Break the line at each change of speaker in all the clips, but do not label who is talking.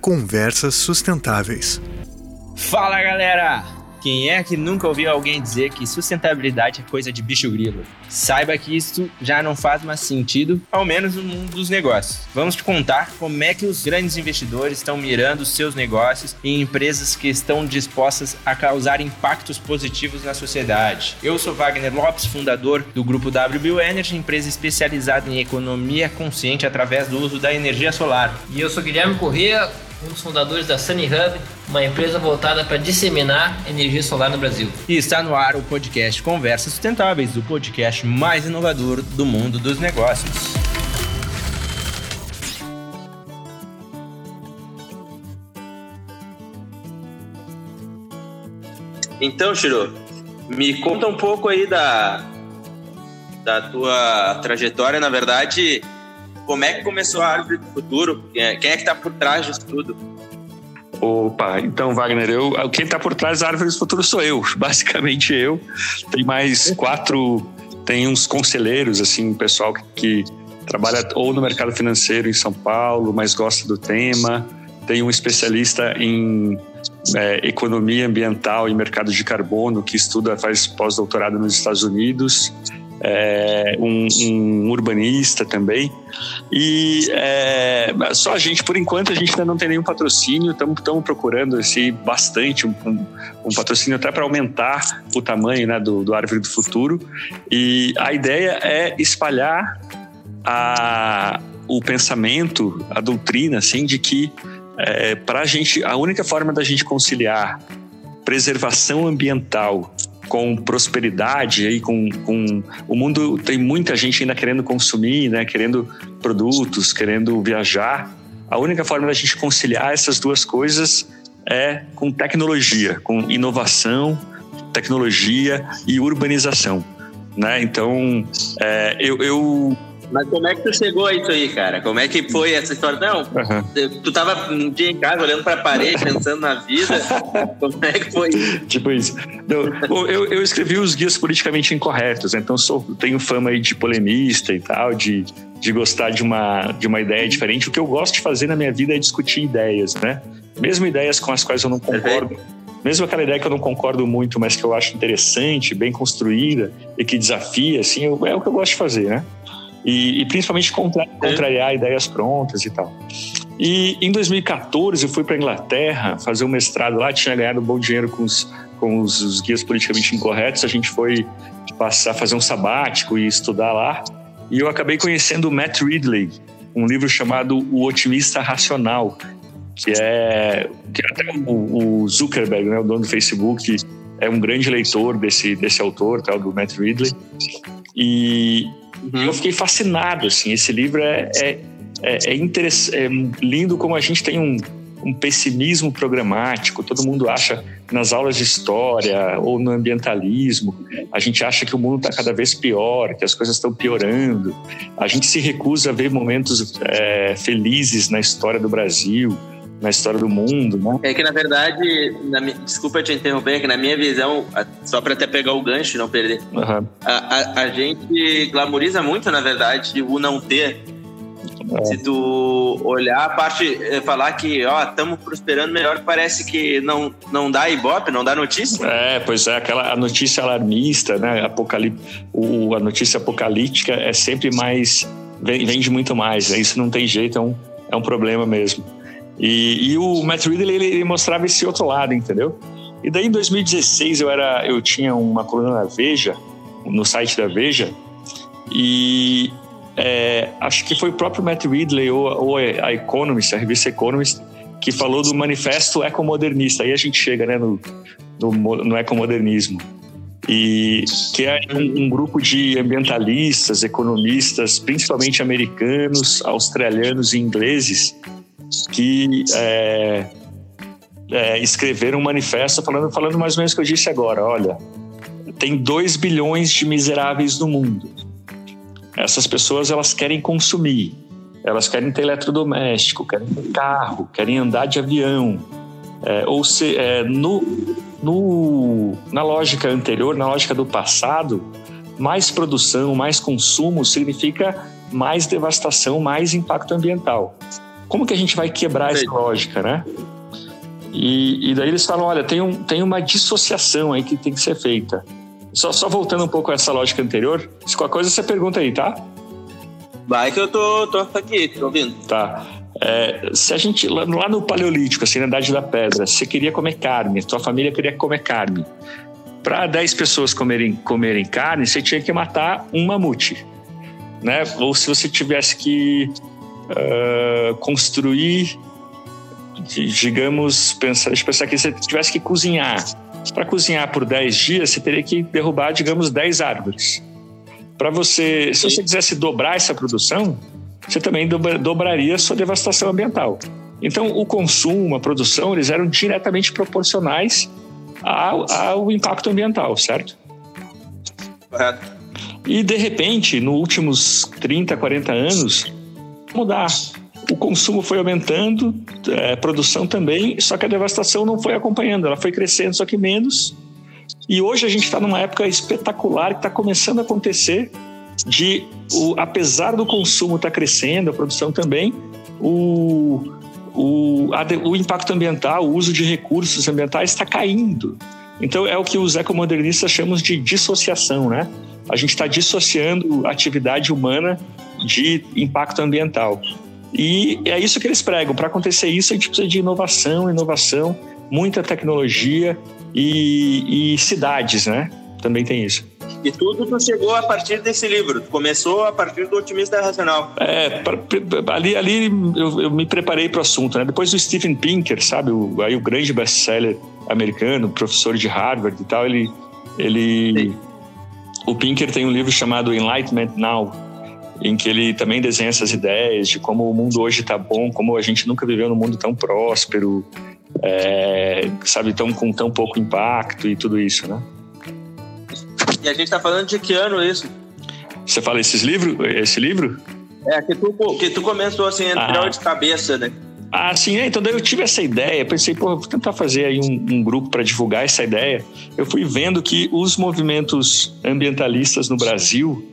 Conversas sustentáveis.
Fala galera! Quem é que nunca ouviu alguém dizer que sustentabilidade é coisa de bicho grilo? Saiba que isso já não faz mais sentido, ao menos no mundo dos negócios. Vamos te contar como é que os grandes investidores estão mirando seus negócios em empresas que estão dispostas a causar impactos positivos na sociedade. Eu sou Wagner Lopes, fundador do grupo WBU Energy, empresa especializada em economia consciente através do uso da energia solar.
E eu sou Guilherme Corrêa, um dos fundadores da Sunny Hub, uma empresa voltada para disseminar energia solar no Brasil.
E está no ar o podcast Conversas Sustentáveis, o podcast mais inovador do mundo dos negócios. Então, Shiro, me conta um pouco aí da, da tua trajetória, na verdade, como é que começou a Árvore do Futuro? Quem é, é que está por trás disso tudo?
Opa, então, Wagner, eu, quem está por trás da Árvore do Futuro sou eu, basicamente eu. Tem mais quatro, tem uns conselheiros, assim, pessoal que, que trabalha ou no mercado financeiro em São Paulo, mas gosta do tema. Tem um especialista em é, economia ambiental e mercado de carbono que estuda, faz pós-doutorado nos Estados Unidos é, um, um, urbanista também. E é, só a gente, por enquanto, a gente ainda não tem nenhum patrocínio, estamos procurando esse, bastante um, um patrocínio até para aumentar o tamanho né, do, do Árvore do Futuro. E a ideia é espalhar a, o pensamento, a doutrina, assim, de que é, para a gente, a única forma da gente conciliar preservação ambiental com prosperidade aí com, com o mundo tem muita gente ainda querendo consumir né querendo produtos querendo viajar. A única forma da gente conciliar essas duas coisas é com tecnologia com inovação tecnologia e urbanização né? Então é, eu, eu
mas como é que tu chegou a isso aí, cara? Como é que foi essa história? Não, uhum. tu tava um dia em casa olhando pra parede, pensando na vida. como é que foi isso?
Tipo isso. eu, eu escrevi os guias politicamente incorretos, então sou, tenho fama aí de polemista e tal, de, de gostar de uma, de uma ideia diferente. O que eu gosto de fazer na minha vida é discutir ideias, né? Mesmo ideias com as quais eu não concordo. Mesmo aquela ideia que eu não concordo muito, mas que eu acho interessante, bem construída e que desafia, assim, eu, é o que eu gosto de fazer, né? E, e principalmente contra, contrariar ideias prontas e tal. E em 2014 eu fui para Inglaterra fazer um mestrado lá, tinha ganhado bom dinheiro com os, com os, os guias politicamente incorretos. A gente foi passar fazer um sabático e estudar lá. E eu acabei conhecendo o Matt Ridley, um livro chamado O Otimista Racional, que é que até o, o Zuckerberg, né, o dono do Facebook, é um grande leitor desse desse autor, tal, do Matt Ridley. E, Uhum. Eu fiquei fascinado, assim. Esse livro é, é, é, é, é lindo como a gente tem um, um pessimismo programático. Todo mundo acha nas aulas de história ou no ambientalismo, a gente acha que o mundo está cada vez pior, que as coisas estão piorando. A gente se recusa a ver momentos é, felizes na história do Brasil na história do mundo, né?
É que na verdade, na, desculpa te interromper, é que na minha visão, só para até pegar o gancho e não perder, uhum. a, a, a, gente glamoriza muito, na verdade, o não ter. É. Se tu olhar a parte, eh, falar que, ó, estamos prosperando melhor, parece que não, não dá ibope, não dá notícia.
É, pois é, aquela a notícia alarmista, né? Apocalip, o, a notícia apocalíptica é sempre mais, vende muito mais, né? Isso não tem jeito, é um, é um problema mesmo. E, e o Matt Ridley ele, ele, mostrava esse outro lado, entendeu? E daí em 2016 eu era, eu tinha uma coluna na Veja, no site da Veja, e é, acho que foi o próprio Matt Ridley ou, ou a Economist, a revista Economist, que falou do manifesto ecomodernista. Aí a gente chega né, no, no, no ecomodernismo. E que é um, um, grupo de ambientalistas, economistas, principalmente americanos, australianos e ingleses, que é, é, escreveram um manifesto falando, falando mais ou menos o que eu disse agora. Olha, tem 2 bilhões de miseráveis no mundo. Essas pessoas elas querem consumir, elas querem ter eletrodoméstico, querem ter carro, querem andar de avião. É, ou se, é, no, no, na lógica anterior, na lógica do passado, mais produção, mais consumo significa mais devastação, mais impacto ambiental. Como que a gente vai quebrar essa lógica, né? E, e, daí eles falam, olha, tem, um, tem uma dissociação aí que tem que ser feita. Só, só voltando um pouco a essa lógica anterior, se qualquer coisa você pergunta aí, tá?
Vai que eu tô, tô aqui, tô ouvindo.
Tá. É, se a gente, lá, lá, no Paleolítico, assim, na Idade da Pedra, você queria comer carne, sua família queria comer carne. Para 10 pessoas comerem, comerem carne, você tinha que matar um mamute. Né? Ou se você tivesse que uh, construir, digamos, pensar, deixa eu pensar que você tivesse que cozinhar. Para cozinhar por 10 dias, você teria que derrubar, digamos, 10 árvores. Para você, se você quisesse dobrar essa produção, você também dobraria a sua devastação ambiental. Então, o consumo, a produção, eles eram diretamente proporcionais ao, ao impacto ambiental, certo?
Correto.
E, de repente, nos últimos 30, 40 anos, mudar. O consumo foi aumentando, é, a produção também, só que a devastação não foi acompanhando, ela foi crescendo, só que menos. E hoje a gente está numa época espetacular que está começando a acontecer de, o, apesar do consumo estar tá crescendo, a produção também, o, o, a, o impacto ambiental, o uso de recursos ambientais está caindo. Então é o que os ecomodernistas chamam de dissociação, né? A gente está dissociando a atividade humana de impacto ambiental. E é isso que eles pregam. Para acontecer isso, a gente precisa de inovação, inovação, muita tecnologia e, e cidades, né? Também tem isso.
E tudo tu chegou a partir desse livro, tu começou a partir do Otimista Racional.
É, ali, ali eu, eu me preparei para o assunto, né? Depois do Steven Pinker, sabe, o, aí o grande best-seller americano, professor de Harvard e tal, ele, ele, o Pinker tem um livro chamado Enlightenment Now, em que ele também desenha essas ideias de como o mundo hoje está bom, como a gente nunca viveu num mundo tão próspero, é, sabe, tão, com tão pouco impacto e tudo isso, né?
E a gente está falando de que ano isso?
Você fala esses livros, esse livro?
É, que tu, que tu começou assim, entrar ah. de cabeça, né?
Ah, sim, é, então daí eu tive essa ideia, pensei, pô, vou tentar fazer aí um, um grupo para divulgar essa ideia. Eu fui vendo que os movimentos ambientalistas no Brasil,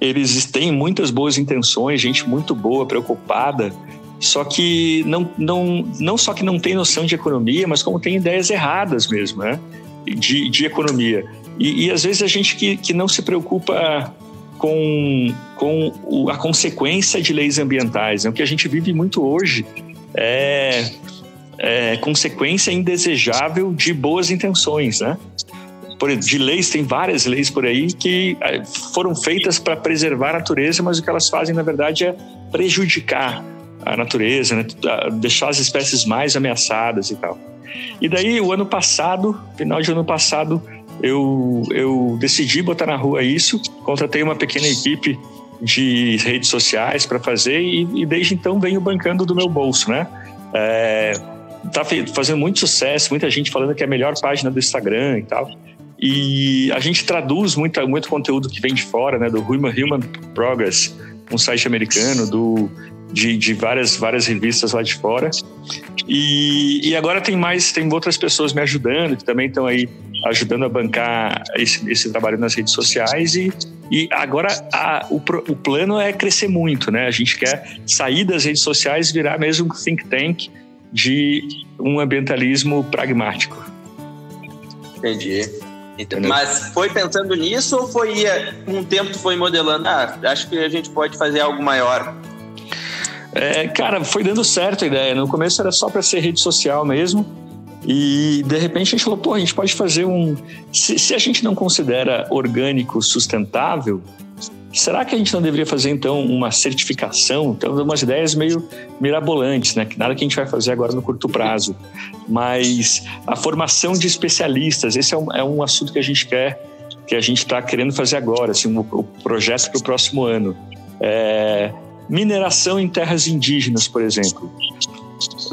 eles têm muitas boas intenções, gente muito boa, preocupada, só que não, não, não só que não tem noção de economia, mas como tem ideias erradas mesmo, né? De, de economia. E, e às vezes a gente que, que não se preocupa com, com a consequência de leis ambientais. Né? O que a gente vive muito hoje é, é consequência indesejável de boas intenções, né? De leis, tem várias leis por aí que é, foram feitas para preservar a natureza, mas o que elas fazem, na verdade, é prejudicar a natureza, né? deixar as espécies mais ameaçadas e tal. E daí, o ano passado, final de ano passado, eu, eu decidi botar na rua isso, contratei uma pequena equipe de redes sociais para fazer e, e, desde então venho bancando do meu bolso, né? É, tá fazendo muito sucesso, muita gente falando que é a melhor página do Instagram e tal. E a gente traduz muito, muito conteúdo que vem de fora, né? Do Human, Human Progress, um site americano, do, de, de várias, várias revistas lá de fora. E, e agora tem mais, tem outras pessoas me ajudando, que também estão aí ajudando a bancar esse, esse trabalho nas redes sociais e, e agora a, o, o plano é crescer muito, né? A gente quer sair das redes sociais virar mesmo um think tank de um ambientalismo pragmático.
Entendi. Então, mas foi pensando nisso ou foi com um tempo tu foi modelando? Ah, acho que a gente pode fazer algo maior.
É, cara, foi dando certo a ideia. No começo era só para ser rede social mesmo. E de repente a gente falou, pô, a gente pode fazer um. Se, se, a gente não considera orgânico sustentável, será que a gente não deveria fazer então uma certificação? Então, umas ideias meio mirabolantes, né? Que nada que a gente vai fazer agora no curto prazo. Mas a formação de especialistas, esse é um, é um assunto que a gente quer, que a gente está querendo fazer agora, assim, um, um projeto para o próximo ano. É, mineração em terras indígenas, por exemplo.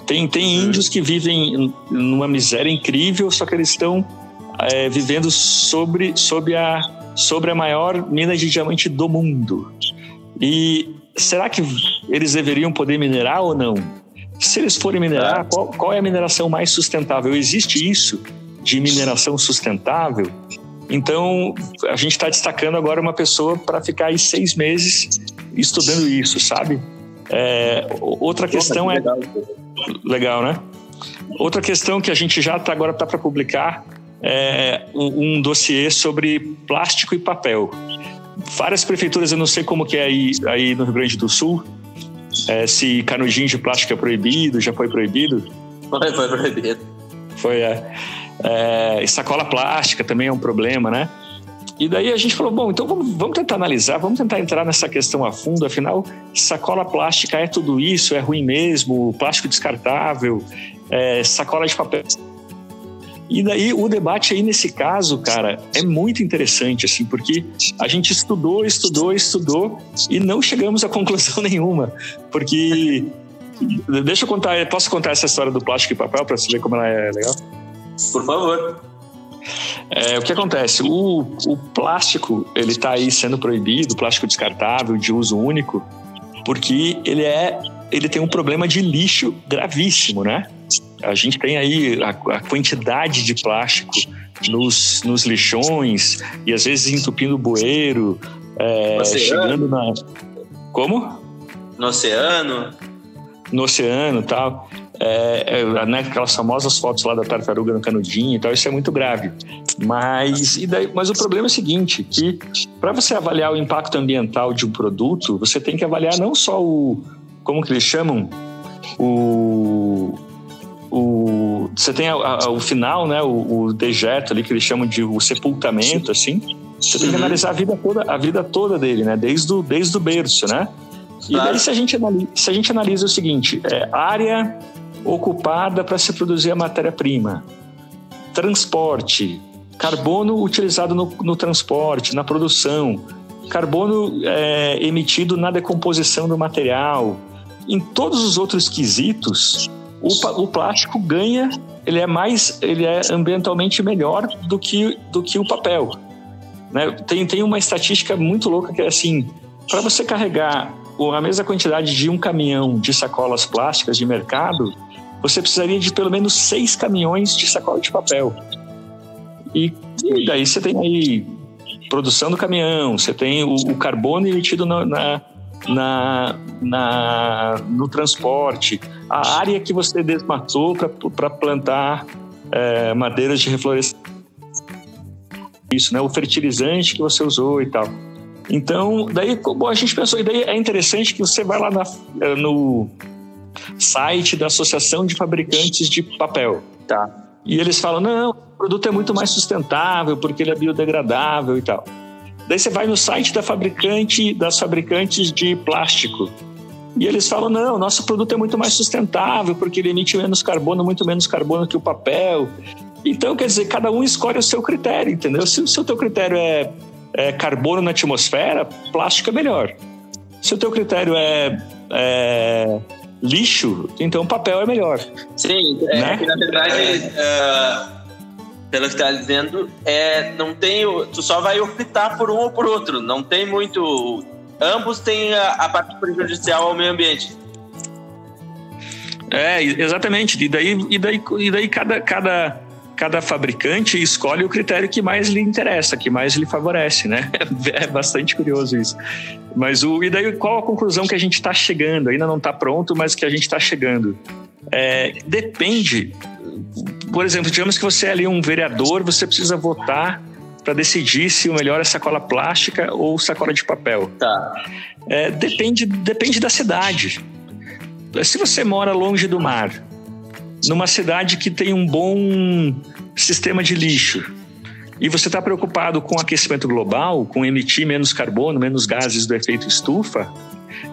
Tem, tem índios que vivem numa miséria incrível, só que eles estão é, vivendo sobre, sobre, a, sobre a maior mina de diamante do mundo. E será que eles deveriam poder minerar ou não? Se eles forem minerar, qual, qual é a mineração mais sustentável? Existe isso? de mineração sustentável. Então, a gente está destacando agora uma pessoa para ficar aí seis meses estudando isso, sabe? É, outra questão é. Legal, né? Outra questão que a gente já tá, agora está para publicar é um, um dossiê sobre plástico e papel. Várias prefeituras, eu não sei como que é aí, aí no Rio Grande do Sul, é, se canudinho de plástico é proibido, já foi proibido?
Foi, foi proibido.
Foi, é. é. Sacola plástica também é um problema, né? E daí a gente falou, bom, então vamos, vamos tentar analisar, vamos tentar entrar nessa questão a fundo, afinal, sacola plástica é tudo isso, é ruim mesmo, plástico descartável, é, sacola de papel. E daí o debate aí nesse caso, cara, é muito interessante, assim, porque a gente estudou, estudou, estudou e não chegamos a conclusão nenhuma. Porque. Deixa eu contar, posso contar essa história do plástico e papel para você ver como ela é legal?
Por favor.
É, o que acontece? O, o plástico, ele está aí sendo proibido, plástico descartável, de uso único, porque ele é ele tem um problema de lixo gravíssimo, né? A gente tem aí a, a quantidade de plástico nos, nos lixões e às vezes entupindo o bueiro, é, chegando na. Como?
No oceano.
No oceano tal é, é, né, aquelas famosas fotos lá da tartaruga no canudinho e tal, isso é muito grave. Mas, e daí, mas o problema é o seguinte, que para você avaliar o impacto ambiental de um produto, você tem que avaliar não só o, como que eles chamam, o, o você tem a, a, o final, né, o, o, dejeto ali que eles chamam de o sepultamento, assim. Você tem que uhum. analisar a vida toda, a vida toda dele, né, desde o, desde o berço, né? E daí se a gente analisa, se a gente analisa o seguinte, é, área ocupada para se produzir a matéria-prima. Transporte, carbono utilizado no, no, transporte, na produção, carbono é, emitido na decomposição do material. Em todos os outros quesitos, o, o, plástico ganha, ele é mais, ele é ambientalmente melhor do que, do que o papel. Né? Tem, tem uma estatística muito louca que é assim, para você carregar a mesma quantidade de um caminhão de sacolas plásticas de mercado, você precisaria de pelo menos seis caminhões de sacola de papel. E, e daí você tem aí produção do caminhão, você tem o, o carbono emitido na, na, na, na, no transporte, a área que você desmatou para plantar é, madeiras de reflorestamento, isso, né? O fertilizante que você usou e tal. Então, daí bom, a gente pensou, e daí é interessante que você vai lá na, no, site da Associação de Fabricantes de Papel. Tá. E eles falam: não, o produto é muito mais sustentável porque ele é biodegradável e tal. Daí você vai no site da fabricante, das fabricantes de plástico. E eles falam: não, nosso produto é muito mais sustentável porque ele emite menos carbono, muito menos carbono que o papel. Então, quer dizer, cada um escolhe o seu critério, entendeu? Se, o teu critério é, é carbono na atmosfera, plástico é melhor. Se o teu critério é, é lixo, então papel é melhor.
Sim, é, né? que na verdade, uh, pelo que está dizendo, é, não tem, tu só vai optar por um ou por outro, não tem muito. Ambos têm a, a parte prejudicial ao meio ambiente.
É, exatamente. E daí, e daí, e daí cada, cada, cada fabricante escolhe o critério que mais lhe interessa, que mais lhe favorece, né? É bastante curioso isso. Mas o e daí qual a conclusão que a gente está chegando? Ainda não está pronto, mas que a gente está chegando. É, depende. Por exemplo, digamos que você é ali um vereador, você precisa votar para decidir se o melhor é sacola plástica ou sacola de papel.
Tá.
É, depende, depende da cidade. Se você mora longe do mar, numa cidade que tem um bom sistema de lixo e você está preocupado com o aquecimento global, com emitir menos carbono, menos gases do efeito estufa,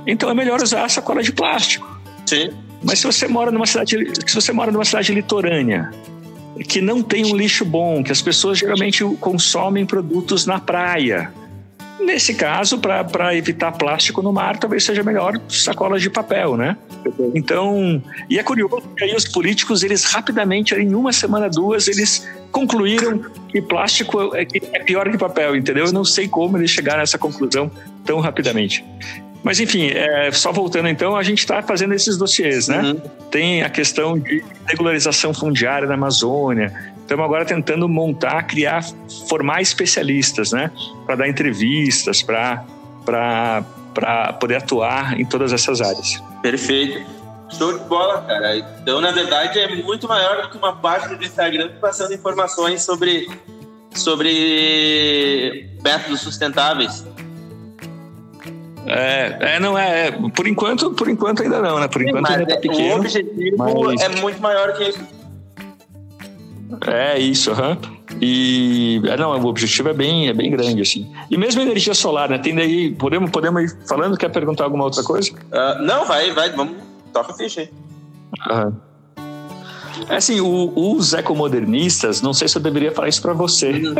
então é melhor usar a sacola de plástico.
Sim.
Mas se você mora numa cidade, se você mora numa cidade litorânea, que não tem um lixo bom, que as pessoas geralmente consomem produtos na praia, Nesse caso, para evitar plástico no mar, talvez seja melhor sacolas de papel, né? Então, e é curioso que aí os políticos, eles rapidamente, em uma semana, duas, eles concluíram que plástico é, é pior que papel, entendeu? Eu não sei como eles chegaram a essa conclusão tão rapidamente. Mas enfim, é, só voltando então, a gente está fazendo esses dossiês, né? Uhum. Tem a questão de regularização fundiária na Amazônia, estamos agora tentando montar, criar, formar especialistas, né? Para dar entrevistas, para poder atuar em todas essas áreas.
Perfeito. Show de bola, cara. Então, na verdade, é muito maior do que uma página do Instagram passando informações sobre, sobre métodos sustentáveis.
É, é, não é, é. Por enquanto, por enquanto ainda não, né? Por enquanto Sim, ainda tá pequeno.
O objetivo mas... é muito maior que isso.
É isso, aham. Uhum. E é, não, o objetivo é bem, é bem grande, assim. E mesmo energia solar, né? Tem daí. Podemos, podemos ir falando? Quer perguntar alguma outra coisa?
Uh, não, vai, vai, vamos. Toca a ficha aí.
Uhum. É assim, o, os ecomodernistas, não sei se eu deveria falar isso para você. Uhum.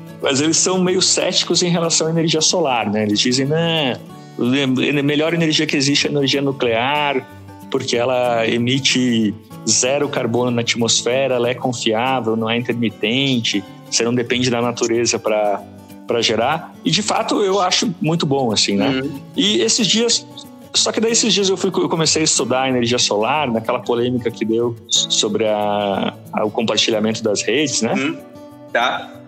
mas eles são meio céticos em relação à energia solar, né? Eles dizem, né, a melhor energia que existe é a energia nuclear, porque ela emite zero carbono na atmosfera, ela é confiável, não é intermitente, você não depende da natureza para para gerar. E de fato eu acho muito bom assim, né? Uhum. E esses dias só que daí esses dias eu, fui, eu comecei a estudar energia solar, naquela polêmica que deu sobre a, a, o compartilhamento das redes, né? Uhum.
Tá.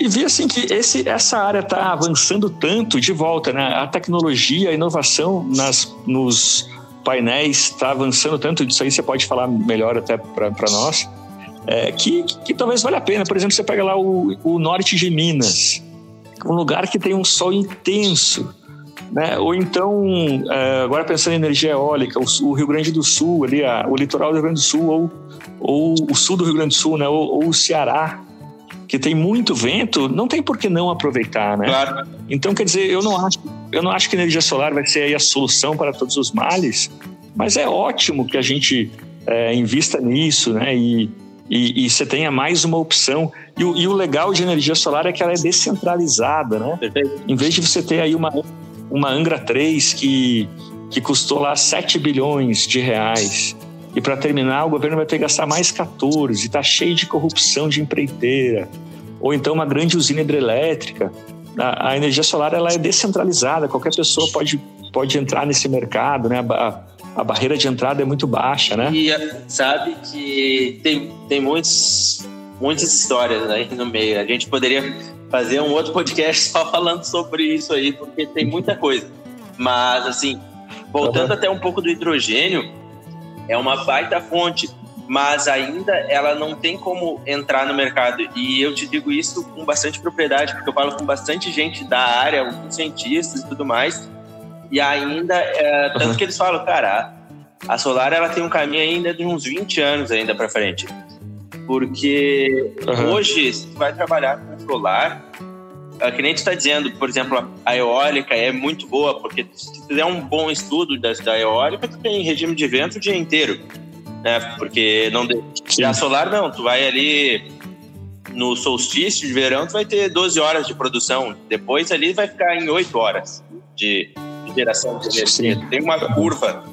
E vi assim que esse, essa área está avançando tanto de volta, né? A tecnologia, a inovação nas, nos painéis está avançando tanto, isso aí você pode falar melhor até para nós, é, que, que talvez valha a pena. Por exemplo, você pega lá o, o norte de Minas, um lugar que tem um sol intenso, né? Ou então, é, agora pensando em energia eólica, o, Rio Grande do Sul, ali, o litoral do Rio Grande do Sul, ou, ou o sul do Rio Grande do Sul, né? ou, ou o Ceará, que tem muito vento, não tem por que não aproveitar, né?
Claro.
Então, quer dizer, eu não acho, eu não acho que a energia solar vai ser a solução para todos os males, mas é ótimo que a gente é, invista nisso, né? E, e, e, você tenha mais uma opção. E o, e o, legal de energia solar é que ela é descentralizada, né? Perfeito. Em vez de você ter aí uma, uma Angra 3 que, que custou lá 7 bilhões de reais, e para terminar, o governo vai ter que gastar mais 14, está cheio de corrupção de empreiteira. Ou então uma grande usina hidrelétrica. A, a, energia solar ela é descentralizada, qualquer pessoa pode, pode entrar nesse mercado, né? A, a barreira de entrada é muito baixa, né?
E sabe que tem, tem muitos, muitas histórias aí no meio. A gente poderia fazer um outro podcast só falando sobre isso aí, porque tem muita coisa. Mas, assim, voltando uhum. até um pouco do hidrogênio, é uma baita fonte, mas ainda ela não tem como entrar no mercado. E eu te digo isso com bastante propriedade, porque eu falo com bastante gente da área, alguns cientistas e tudo mais, e ainda, é, tanto que eles falam, cara, a solar ela tem um caminho ainda de uns 20 anos ainda para frente. Porque uhum. hoje, se vai trabalhar com solar, é, que nem tu está dizendo, por exemplo, a eólica é muito boa, porque se tu fizer um bom estudo da, da eólica, tu tem regime de vento o dia inteiro, né? Porque não já solar não, tu vai ali no solstício de verão, tu vai ter 12 horas de produção, depois ali vai ficar em 8 horas de, de geração de energia. Tem uma curva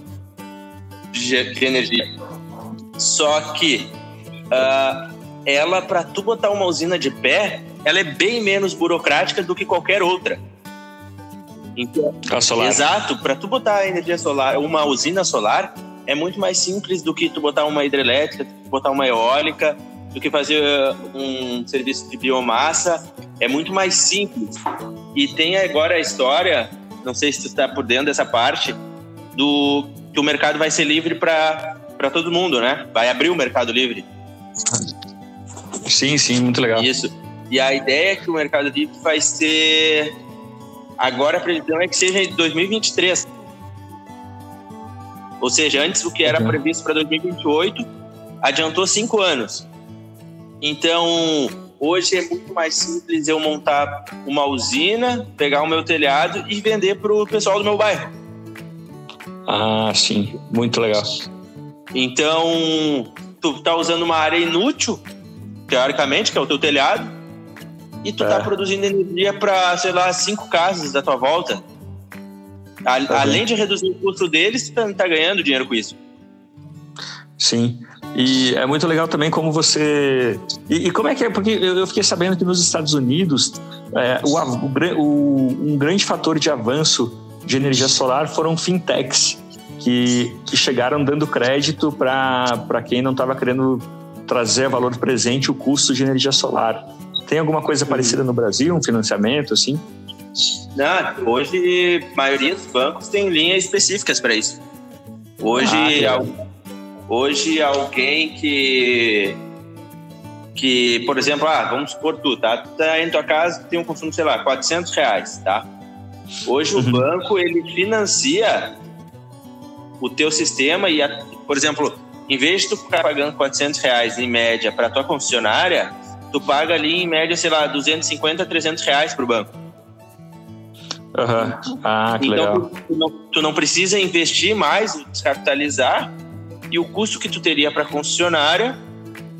de, de energia. Só que uh, ela, para tu botar uma usina de pé, ela é bem menos burocrática do que qualquer outra.
Então.
Exato, para tu botar energia solar, uma usina solar, é muito mais simples do que tu botar uma hidrelétrica, tu botar uma eólica, do que fazer uh, um serviço de biomassa. É muito mais simples. E tem agora a história, não sei se tu está por dentro dessa parte, do que o mercado vai ser livre para todo mundo, né? Vai abrir o mercado livre.
Sim, sim, muito legal.
Isso. E a ideia é que o Mercado Livre vai ser. Agora a previsão é que seja em 2023. Ou seja, antes o que era uhum. previsto para 2028, adiantou cinco anos. Então, hoje é muito mais simples eu montar uma usina, pegar o meu telhado e vender para o pessoal do meu bairro.
Ah, sim, muito legal.
Então, tu tá usando uma área inútil, teoricamente, que é o teu telhado, e tu tá é. tá produzindo energia para, sei lá, cinco casas da tua volta. A, tá além de reduzir o custo deles, tu tá, ganhando dinheiro com isso.
Sim. E é muito legal também como você. E, e como é que é? Porque eu fiquei sabendo que nos Estados Unidos é, o, o, um grande fator de avanço de energia solar foram fintechs que, que chegaram dando crédito para quem não estava querendo trazer a valor presente o custo de energia solar. Tem alguma coisa parecida no Brasil, um financiamento assim?
Não, hoje a maioria dos bancos tem linhas específicas para isso. Hoje, ah, hoje alguém que que, por exemplo, ah, vamos supor tu, tá? Tu tá em tua casa, tem um consumo, sei lá, 400 reais, tá? Hoje uhum. o banco, ele financia o teu sistema e, a, por exemplo, em vez de tu ficar pagando 400 reais em média para tua concessionária, tu paga ali em média, sei lá, 250, 300 reais para o banco.
Uhum. Ah, que
então,
legal.
Tu não, tu não precisa investir mais, descapitalizar, e o custo que tu teria para a concessionária,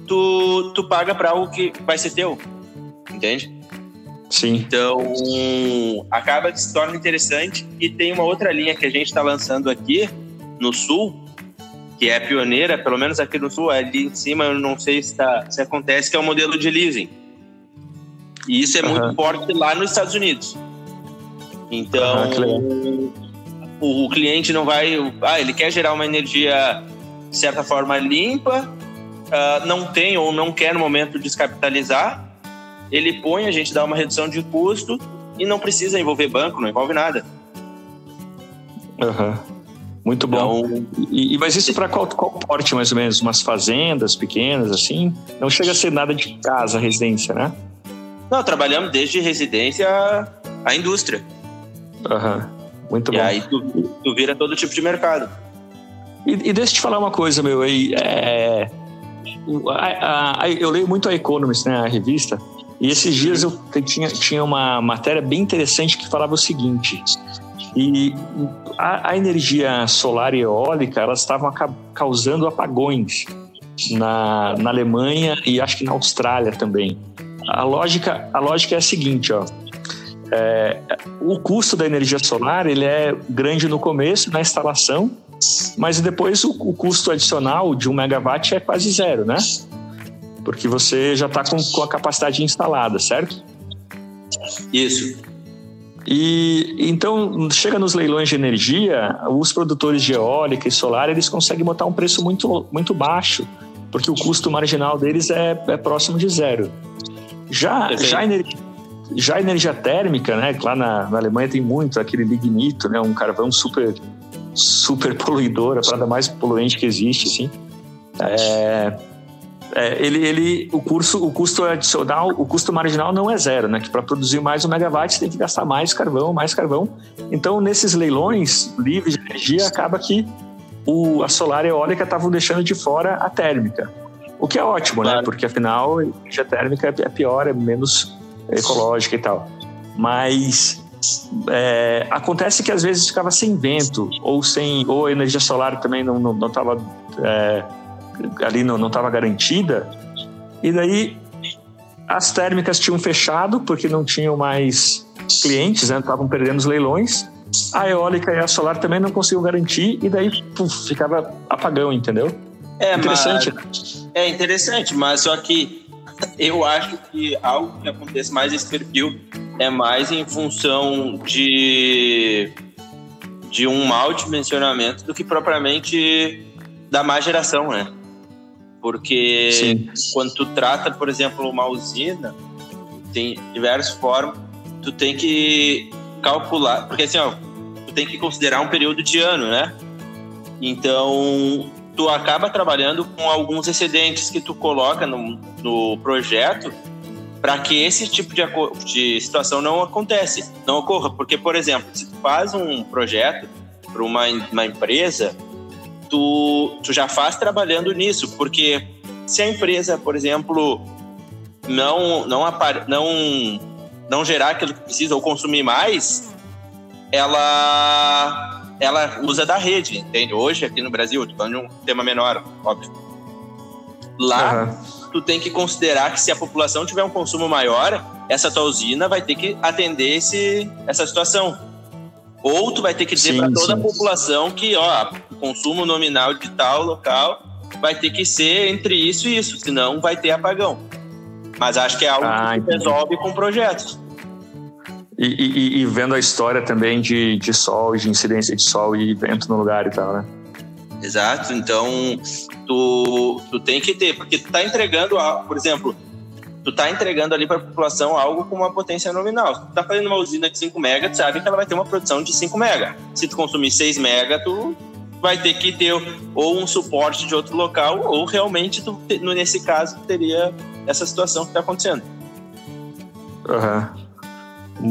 tu, tu paga para algo que vai ser teu. Entende?
Sim.
Então, acaba que se torna interessante. E tem uma outra linha que a gente está lançando aqui no Sul, que é pioneira, pelo menos aqui no Sul, ali em cima, eu não sei se, tá, se acontece, que é o modelo de leasing. E isso é uhum. muito forte lá nos Estados Unidos. Então, uhum, o, o cliente não vai. Ah, ele quer gerar uma energia, de certa forma, limpa, uh, não tem ou não quer no momento descapitalizar. Ele põe, a gente dá uma redução de custo e não precisa envolver banco, não envolve nada.
Uhum. Muito bom. Então, e, e, mas isso para qual, qual porte, mais ou menos? Umas fazendas pequenas, assim? Não chega a ser nada de casa, residência, né?
Não, trabalhamos desde residência à indústria.
Aham, uhum. muito
e
bom. E
aí tu, tu, vira todo tipo de mercado.
E, e deixa eu te falar uma coisa, meu. aí é, a, a, eu leio muito a Economist, né, a revista, e esses dias eu tinha, tinha uma matéria bem interessante que falava o seguinte: e a, a energia solar e eólica elas estavam causando apagões na, na Alemanha e acho que na Austrália também. A lógica, a lógica é a seguinte, ó. É, o custo da energia solar ele é grande no começo, na instalação, mas depois o, o custo adicional de um megawatt é quase zero, né? Porque você já está com, com a capacidade instalada, certo?
Isso.
E então chega nos leilões de energia, os produtores de eólica e solar eles conseguem botar um preço muito, muito baixo, porque o custo marginal deles é, é próximo de zero. Já, já, energia, já energia térmica, né? Lá na, na Alemanha tem muito aquele lignito, né? Um carvão super super poluidor, a parada mais poluente que existe, assim. É, é, ele, ele, o, curso, o custo adicional, o custo marginal não é zero, né? Que para produzir mais um megawatt você tem que gastar mais carvão, mais carvão. Então, nesses leilões livres de energia, acaba que o, a solar e a eólica estavam deixando de fora a térmica. O que é ótimo, né? claro. né? Porque afinal, a energia térmica é pior, é menos ecológica e tal. Mas é, acontece que às vezes ficava sem vento ou sem ou a energia solar também não não estava ali não estava garantida. E daí as térmicas tinham fechado porque não tinham mais clientes, né? estavam perdendo os leilões. A eólica e a solar também não conseguiam garantir e daí puf, ficava apagão, entendeu?
É interessante. Mas, é interessante, mas só que eu acho que algo que acontece mais nesse perfil é mais em função de de um mau dimensionamento do que propriamente da má geração, né? Porque Sim. quando tu trata, por exemplo, uma usina, tem diversas formas, tu tem que calcular, porque assim, ó, tu tem que considerar um período de ano, né? Então, tu acaba trabalhando com alguns excedentes que tu coloca no, no projeto para que esse tipo de, de situação não acontece, não ocorra. Porque, por exemplo, se tu faz um projeto para uma, uma empresa, tu, tu já faz trabalhando nisso, porque se a empresa, por exemplo, não, não, não, não gerar aquilo que precisa ou consumir mais, ela, ela usa da rede, entende? Hoje, aqui no Brasil, estou falando de um tema menor, óbvio. Lá, uhum. tu tem que considerar que se a população tiver um consumo maior, essa tua usina vai ter que atender esse, essa situação. Ou tu vai ter que dizer para toda sim. a população que, ó, consumo nominal de tal local vai ter que ser entre isso e isso, senão vai ter apagão. Mas acho que é algo ah, que se resolve com projetos.
E, e, e, vendo a história também de, de sol, de incidência de sol e vento no lugar e tal, né?
Exato. Então, tu, tu tem que ter, porque tu tá entregando, por exemplo, tu tá entregando ali para a população algo com uma potência nominal. Se tu tá fazendo uma usina de 5 mega, tu sabe que ela vai ter uma produção de 5 mega. Se tu consumir 6 mega, tu vai ter que ter ou um suporte de outro local, ou realmente, tu, nesse caso, teria essa situação que está acontecendo.
Uhum.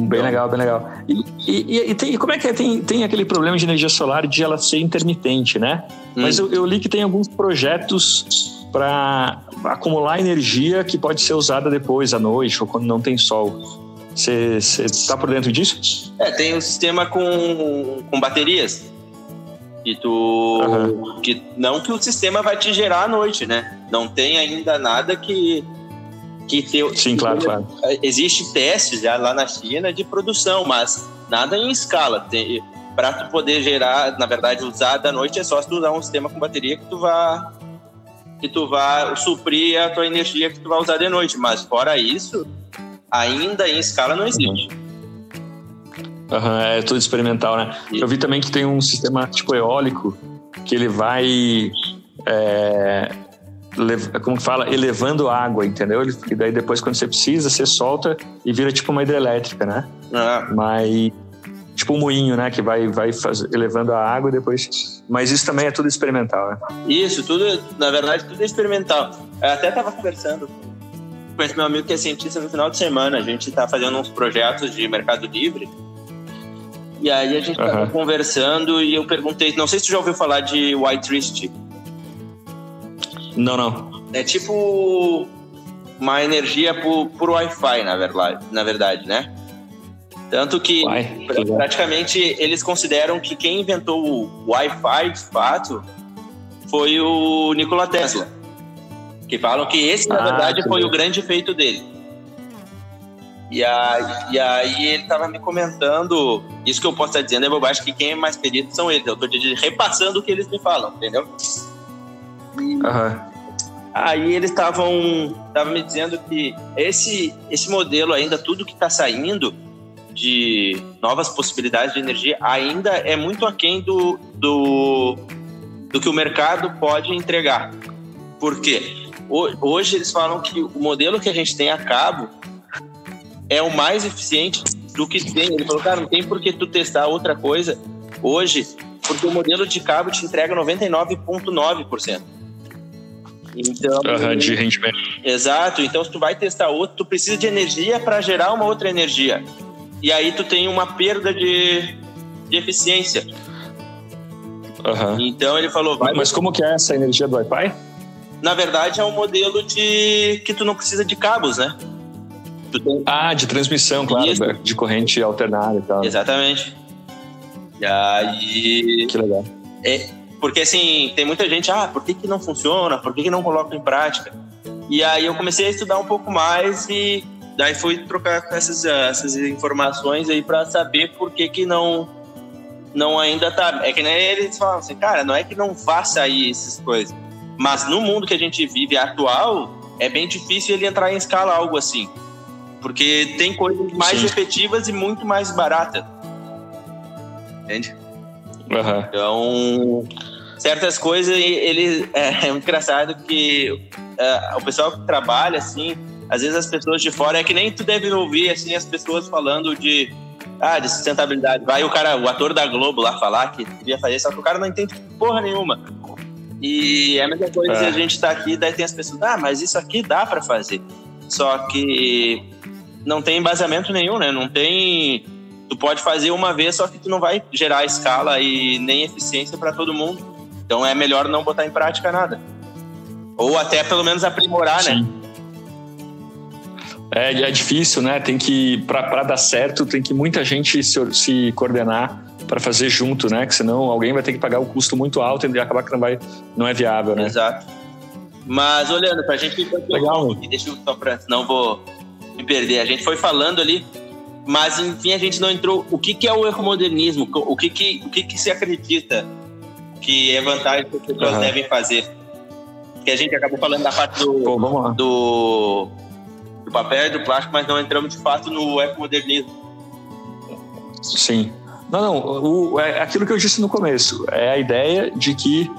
Bem legal, bem legal. E, e, e, tem, e como é que é? Tem, tem aquele problema de energia solar de ela ser intermitente, né? Hum. Mas eu, eu li que tem alguns projetos para acumular energia que pode ser usada depois à noite ou quando não tem sol. Você está por dentro disso?
É, tem um sistema com, com baterias. Que tu. Uhum. Que, não que o sistema vai te gerar à noite, né? Não tem ainda nada que. que te,
Sim, claro, claro.
Existe testes já lá na China de produção, mas nada em escala. Para tu poder gerar, na verdade, usar da noite é só se tu usar um sistema com bateria que tu vá que tu vá suprir a tua energia que tu vai usar de noite, mas fora isso, ainda em escala não existe. Uhum.
Uhum, é tudo experimental, né? Eu vi também que tem um sistema tipo eólico que ele vai. É, como que fala? Elevando água, entendeu? E daí depois, quando você precisa, você solta e vira tipo uma hidrelétrica, né? Ah. Mas. Tipo um moinho, né? Que vai, vai faz, elevando a água e depois. Mas isso também é tudo experimental, né?
Isso, tudo, na verdade, tudo é experimental. Eu até estava conversando com esse meu amigo que é cientista no final de semana. A gente está fazendo uns projetos de Mercado Livre e aí a gente uhum. tava conversando e eu perguntei, não sei se tu já ouviu falar de White Trist.
Não, não.
É tipo uma energia por, por Wi-Fi, na verdade, na verdade, né? Tanto que Uai, praticamente eles consideram que quem inventou o Wi-Fi, de fato, foi o Nikola Tesla. Que falam que esse, na ah, verdade, foi o grande feito dele. E aí, e aí ele estava me comentando, isso que eu posso estar dizendo é bobagem, que quem é mais perito são eles. Eu estou repassando o que eles me falam, entendeu?
Uhum.
Aí eles estavam me dizendo que esse, esse modelo ainda, tudo que está saindo de novas possibilidades de energia, ainda é muito aquém do, do, do que o mercado pode entregar. Por quê? Hoje eles falam que o modelo que a gente tem a cabo é o mais eficiente do que tem. Ele falou, cara, não tem por que tu testar outra coisa hoje, porque o modelo de cabo te entrega 99,9%. Então,
uhum, de rendimento.
Exato. Então, se tu vai testar outro, tu precisa de energia para gerar uma outra energia. E aí tu tem uma perda de, de eficiência.
Uhum.
Então ele falou, vai.
Mas como que é essa energia do Wi-Fi?
Na verdade, é um modelo de que tu não precisa de cabos, né?
Ah, de transmissão, claro, Isso. de corrente alternada e tal.
Exatamente. E aí.
Que legal.
É, porque assim, tem muita gente, ah, por que, que não funciona? Por que, que não coloca em prática? E aí eu comecei a estudar um pouco mais e daí fui trocar essas, essas informações aí para saber por que, que não não ainda tá. É que nem eles falam assim, cara, não é que não vá sair essas coisas. Mas no mundo que a gente vive atual, é bem difícil ele entrar em escala algo assim. Porque tem coisas mais Sim. efetivas e muito mais baratas. Entende?
Uhum.
Então, certas coisas, ele é, é engraçado que uh, o pessoal que trabalha, assim, às vezes as pessoas de fora, é que nem tu deve ouvir, assim, as pessoas falando de, ah, de sustentabilidade. Vai o cara, o ator da Globo lá falar que queria fazer, só que o cara não entende porra nenhuma. E é a mesma coisa é. a gente tá aqui, daí tem as pessoas, ah, mas isso aqui dá para fazer. Só que não tem embasamento nenhum, né? Não tem. Tu pode fazer uma vez, só que tu não vai gerar escala e nem eficiência para todo mundo. Então é melhor não botar em prática nada. Ou até pelo menos aprimorar, né? Sim. né?
É, é difícil, né? Tem que, para dar certo, tem que muita gente se, se coordenar para fazer junto, né? Que senão alguém vai ter que pagar o um custo muito alto e acabar que não vai, não é viável, né?
Exato. Mas olhando para a gente,
legal.
Deixa eu só para, não vou me perder. A gente foi falando ali, mas enfim a gente não entrou. O que, que é o ecomodernismo? O que, que, o que, que se acredita que é vantagem que as pessoas uhum. devem fazer? Que a gente acabou falando da parte do,
Pô,
do, do, papel e do plástico, mas não entramos de fato no ecomodernismo.
Sim. Não, não. O, é aquilo que eu disse no começo é a ideia de que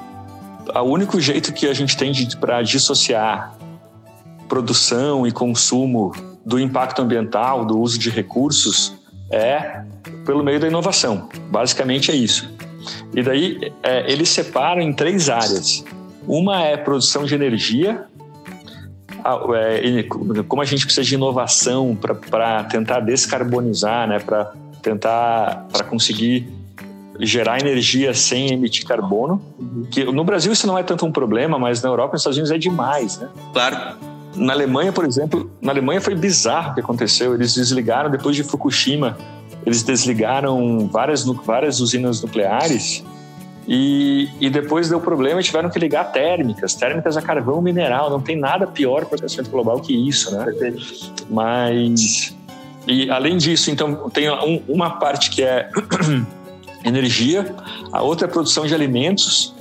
o único jeito que a gente tem para dissociar produção e consumo do impacto ambiental, do uso de recursos, é pelo meio da inovação. Basicamente é isso. E daí é, eles separam em três áreas. Uma é produção de energia, é, como a gente precisa de inovação para tentar descarbonizar, né, para tentar para conseguir gerar energia sem emitir carbono. Que no Brasil isso não é tanto um problema, mas na Europa e nos Estados Unidos é demais, né?
Claro.
Na Alemanha, por exemplo, na Alemanha foi bizarro o que aconteceu. Eles desligaram depois de Fukushima, eles desligaram várias várias usinas nucleares e, e depois deu problema e tiveram que ligar térmicas, térmicas a carvão mineral. Não tem nada pior para o aquecimento global que isso, né? Mas e além disso, então tem um, uma parte que é energia, a outra é produção de alimentos.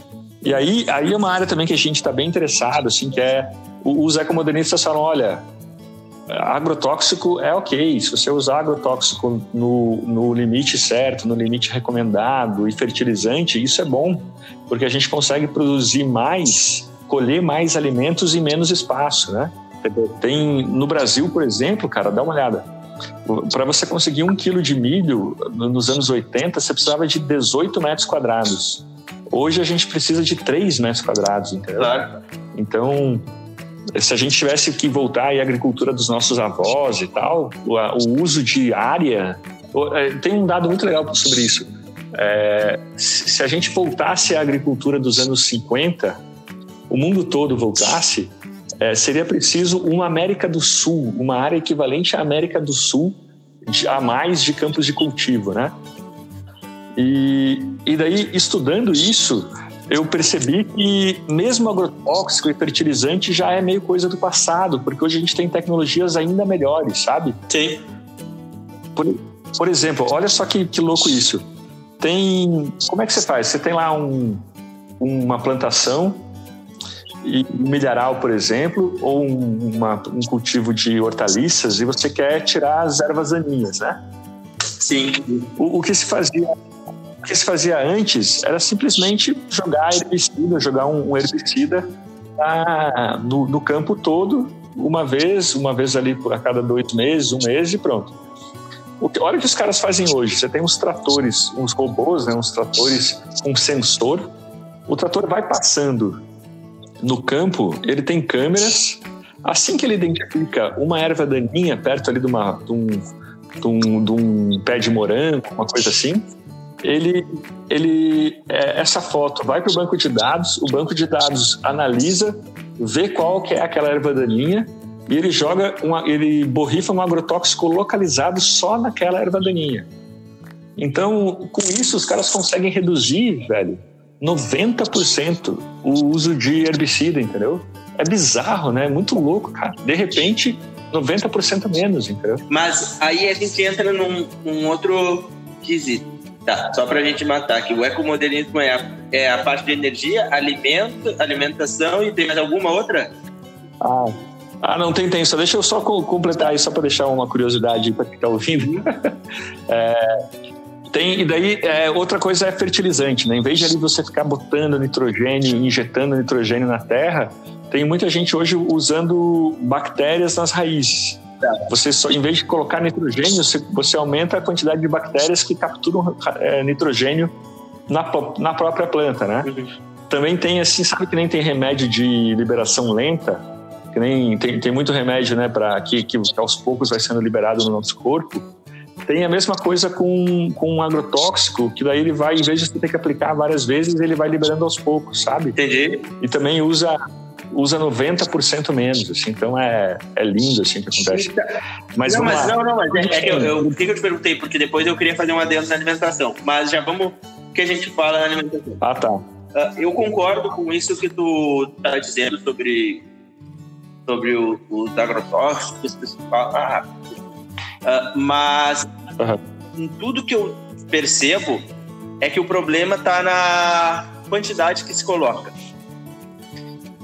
E aí, aí é uma área também que a gente está bem interessado, assim, que é os ecomodernistas falam, olha, agrotóxico é ok, se você usar agrotóxico no, no limite certo, no limite recomendado e fertilizante, isso é bom, porque a gente consegue produzir mais, colher mais alimentos em menos espaço, né? Tem no Brasil, por exemplo, cara, dá uma olhada. Para você conseguir um quilo de milho nos anos 80, você precisava de 18 metros quadrados. Hoje a gente precisa de 3 metros quadrados, entendeu? Claro. Então, se a gente tivesse que voltar à agricultura dos nossos avós e tal, o, o uso de área. É, tem um dado muito legal sobre isso. É, se a gente voltasse à agricultura dos anos 50, o mundo todo voltasse, é, seria preciso uma América do Sul, uma área equivalente à América do Sul de, a mais de campos de cultivo, né? E, e daí, estudando isso, eu percebi que mesmo agrotóxico e fertilizante já é meio coisa do passado, porque hoje a gente tem tecnologias ainda melhores, sabe?
Sim.
Por, por exemplo, olha só que, que louco isso. Tem. Como é que você faz? Você tem lá um, uma plantação e um milharal, por exemplo, ou um, uma, um cultivo de hortaliças e você quer tirar as ervas daninhas, né?
Sim.
O, o que se fazia que se fazia antes era simplesmente jogar herbicida, jogar um, herbicida na, no, no, campo todo, uma vez, uma vez ali a cada dois meses, um mês e pronto. O que, olha o que os caras fazem hoje. Você tem uns tratores, uns robôs, né, uns tratores com sensor. O trator vai passando no campo, ele tem câmeras. Assim que ele identifica uma erva daninha perto ali de, uma, de, um, de, um, de um pé de morango, uma coisa assim, ele, ele é, essa foto vai para o banco de dados, o banco de dados analisa, vê qual que é aquela erva daninha e ele joga, uma, ele borrifa um agrotóxico localizado só naquela erva daninha. Então, com isso, os caras conseguem reduzir, velho, 90% o uso de herbicida, entendeu? É bizarro, né? É muito louco, cara. De repente, 90% menos, entendeu?
Mas aí a gente entra num, num outro quesito Tá, só para a gente matar aqui. O ecomodernismo é a, é a parte de energia, alimento, alimentação e tem mais alguma outra?
Ah, ah não tem, tem. Só deixa eu só completar aí, só para deixar uma curiosidade para quem está ouvindo. é, tem, e daí, é, outra coisa é fertilizante, né? Em vez de ali você ficar botando nitrogênio, injetando nitrogênio na terra, tem muita gente hoje usando bactérias nas raízes. Você só, em vez de colocar nitrogênio, você, você aumenta a quantidade de bactérias que capturam é, nitrogênio na, na própria planta, né? Uhum. Também tem assim, sabe que nem tem remédio de liberação lenta, que nem tem, tem muito remédio, né, para que, que aos poucos vai sendo liberado no nosso corpo. Tem a mesma coisa com, com um agrotóxico, que daí ele vai, em vez de você ter que aplicar várias vezes, ele vai liberando aos poucos, sabe?
Entendi.
E também usa usa 90% menos, assim, então é, é lindo assim que acontece.
Mas não, mas não, não, mas é, é que eu, eu, que eu te perguntei, porque depois eu queria fazer um adendo na alimentação, mas já vamos que a gente fala na alimentação.
Ah, tá. Uh,
eu concordo com isso que tu tá dizendo sobre sobre o, os agrotóxicos, ah, uh, mas uhum. tudo que eu percebo é que o problema está na quantidade que se coloca.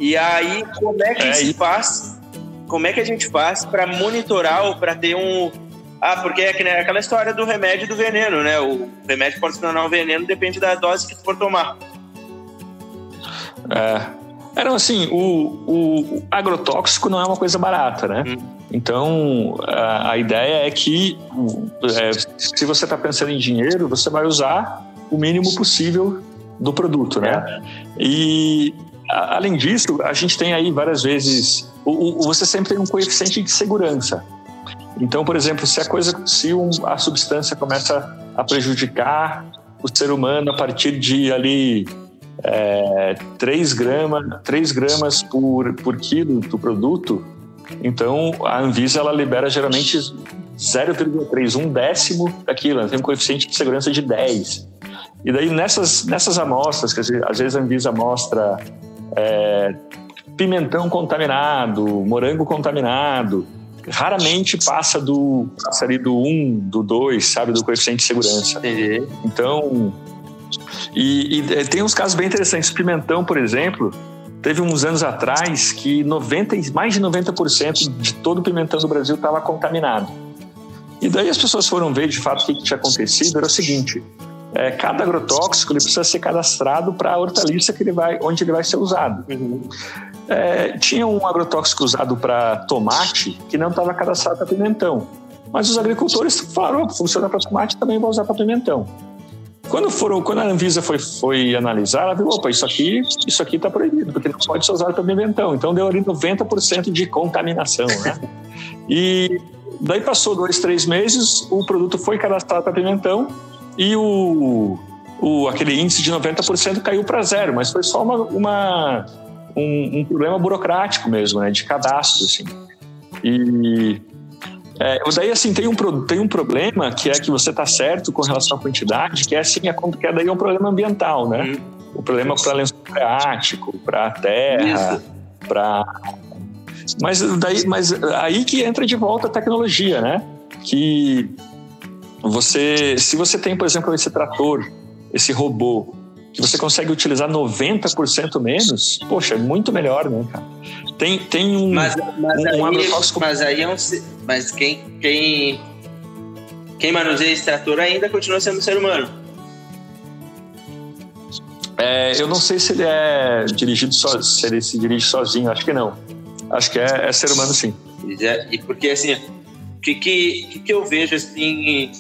E aí, como é que é, se faz? Como é que a gente faz para monitorar ou para ter um. Ah, porque é aquela história do remédio do veneno, né? O remédio pode se tornar um veneno, depende da dose que tu for tomar.
É. Era assim, o, o, agrotóxico não é uma coisa barata, né? Hum. Então, a, a, ideia é que é, se você está pensando em dinheiro, você vai usar o mínimo possível do produto, né? É. E, além disso, a gente tem aí várias vezes... O, o, você sempre tem um coeficiente de segurança. Então, por exemplo, se a coisa, se um, a substância começa a prejudicar o ser humano a partir de ali é, 3, grama, 3 gramas por, por quilo do produto, então a Anvisa ela libera geralmente 0,3, um décimo daquilo, ela tem um coeficiente de segurança de 10. E daí nessas, nessas amostras, que às vezes a Anvisa mostra é, pimentão contaminado, morango contaminado, raramente passa do passa ali do 1, do 2, sabe, do coeficiente de segurança. Então, e, e, é, tem uns casos bem interessantes. Pimentão, por exemplo, teve uns anos atrás que 90, mais de 90% de todo o pimentão do Brasil estava contaminado. E daí as pessoas foram ver de fato o que, que tinha acontecido. Era o seguinte: é, cada agrotóxico ele precisa ser cadastrado para a hortaliça que ele vai, onde ele vai ser usado. Uhum. É, tinha um agrotóxico usado para tomate que não estava cadastrado para pimentão. Mas os agricultores falaram: oh, funciona para tomate, também vou usar para pimentão. Quando, foram, quando a Anvisa foi, foi analisar, ela viu, opa, isso aqui isso aqui está proibido, porque não pode ser usado para pimentão. Então deu ali 90% de contaminação, né? e daí passou dois, três meses, o produto foi cadastrado para pimentão e o, o, aquele índice de 90% caiu para zero, mas foi só uma, uma um, um, problema burocrático mesmo, né, de cadastro, assim. E é, daí, assim, tem um, tem um problema que é que você está certo com relação à quantidade, que é assim, é, que é daí é um problema ambiental, né? Hum. O problema para lençol freático, para a terra, para... Mas, daí, mas aí que entra de volta a tecnologia, né? Que você, se você tem, por exemplo, esse trator, esse robô, que você consegue utilizar 90% menos, poxa, é muito melhor, né, cara? Tem, tem um,
mas, mas um, aí, um agrotóxico. Mas aí é um. Mas quem, quem, quem manuseia esse trator ainda continua sendo um ser humano.
É, eu não sei se ele é dirigido só, se ele se dirige sozinho, acho que não. Acho que é, é ser humano sim.
É, e porque assim, o que, que, que eu vejo assim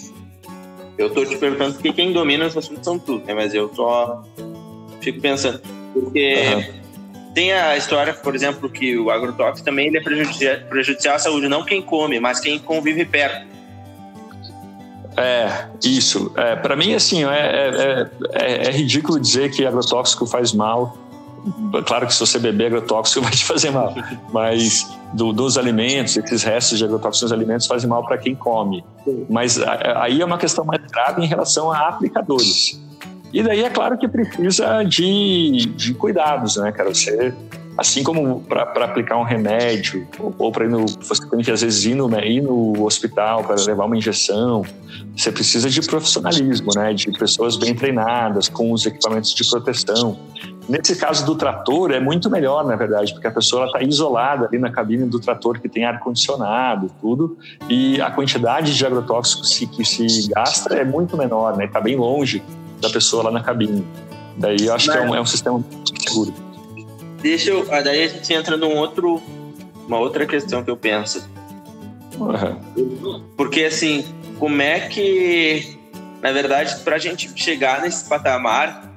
eu tô te perguntando porque quem domina os assuntos são tu, né? Mas eu só fico pensando. Porque uhum. tem a história, por exemplo, que o agrotóxico também ele é prejudicial, prejudicial à saúde, não quem come, mas quem convive perto.
É, isso. É, para mim, assim, é, é, é, é, ridículo dizer que agrotóxico faz mal. Claro que se você beber agrotóxico vai te fazer mal, mas do, dos alimentos, esses restos de agrotóxicos nos alimentos fazem mal para quem come. Mas aí é uma questão mais grave em relação a aplicadores. E daí é claro que precisa de, de cuidados, né, cara? Você, assim como para aplicar um remédio, ou, ou para ir no. Você tem que às vezes ir no, ir no hospital para levar uma injeção, você precisa de profissionalismo, né? De pessoas bem treinadas, com os equipamentos de proteção. Nesse caso do trator, é muito melhor, na verdade, porque a pessoa está isolada ali na cabine do trator que tem ar-condicionado tudo, e a quantidade de agrotóxicos que se gasta é muito menor, né? Está bem longe da pessoa lá na cabine. Daí eu acho Mas, que é um, é um sistema seguro.
Deixa eu. Ah, daí a gente entra num outro. Uma outra questão que eu penso. Uhum. Porque assim, como é que. Na verdade, para a gente chegar nesse patamar,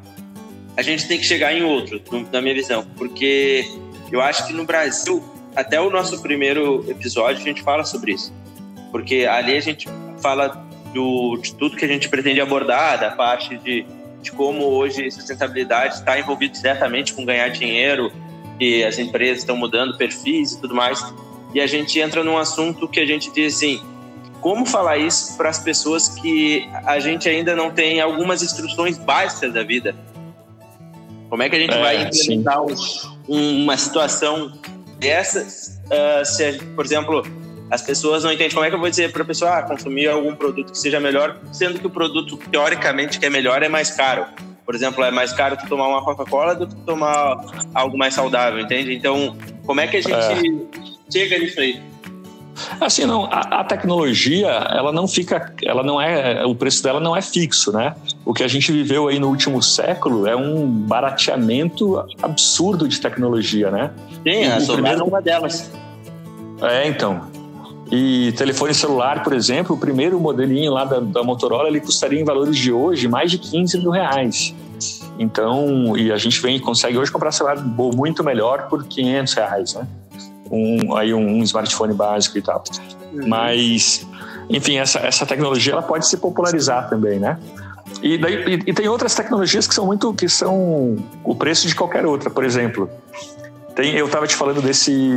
a gente tem que chegar em outro, na minha visão, porque eu acho que no Brasil, até o nosso primeiro episódio, a gente fala sobre isso, porque ali a gente fala do, de tudo que a gente pretende abordar, da parte de, de como hoje sustentabilidade está envolvido diretamente com ganhar dinheiro, e as empresas estão mudando perfis e tudo mais, e a gente entra num assunto que a gente diz assim, como falar isso para as pessoas que a gente ainda não tem algumas instruções básicas da vida, como é que a gente é, vai implementar um, uma situação dessas? Uh, se, por exemplo, as pessoas não entendem como é que eu vou dizer para a pessoa ah, consumir algum produto que seja melhor, sendo que o produto teoricamente que é melhor é mais caro. Por exemplo, é mais caro tu tomar uma Coca-Cola do que tomar algo mais saudável, entende? Então, como é que a gente é. chega nisso aí?
Assim, não, a, a, tecnologia, ela não fica, ela não é, o preço dela não é fixo, né? o que a gente viveu aí no último século é um barateamento absurdo de tecnologia, né?
Sim, a primeiro... é uma delas.
É, então. E telefone celular, por exemplo, o primeiro modelinho lá da, da Motorola, ele custaria em valores de hoje mais de 15 mil reais. Então, e a gente vem consegue hoje comprar celular muito melhor por 500 reais, né? Um, aí um, um smartphone básico e tal. Uhum. Mas, enfim, essa, essa tecnologia ela pode se popularizar também, né? E, daí, e, e, tem outras tecnologias que são muito que são o preço de qualquer outra. Por exemplo, tem, eu estava te falando desse,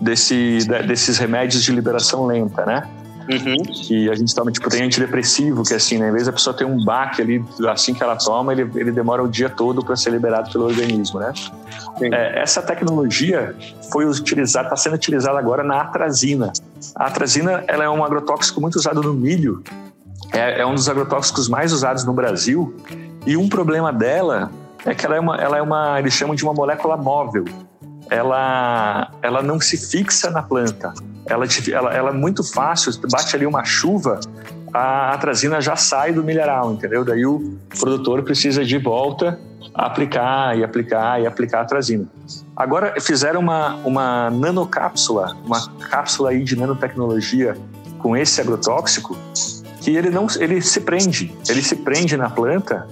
desse, desses remédios de liberação lenta, né? Uhum. Que a gente toma, tipo, tem antidepressivo, que é assim, né? Em vez da pessoa ter um baque ali, assim que ela toma, ele, ele demora o dia todo para ser liberado pelo organismo, né? É, essa tecnologia foi utilizada, está sendo utilizada agora na atrazina. A atrazina, ela é um agrotóxico muito usado no milho, é, é um dos agrotóxicos mais usados no Brasil, e um problema dela é que ela é uma, ela é uma eles chamam de uma molécula móvel. Ela, ela não se fixa na planta ela, ela, ela é muito fácil, bate ali uma chuva, a atrazina já sai do mineral, entendeu? Daí o produtor precisa de volta aplicar e aplicar e aplicar a atrazina. Agora fizeram uma, uma nanocápsula, uma cápsula aí de nanotecnologia com esse agrotóxico que ele não ele se prende, ele se prende na planta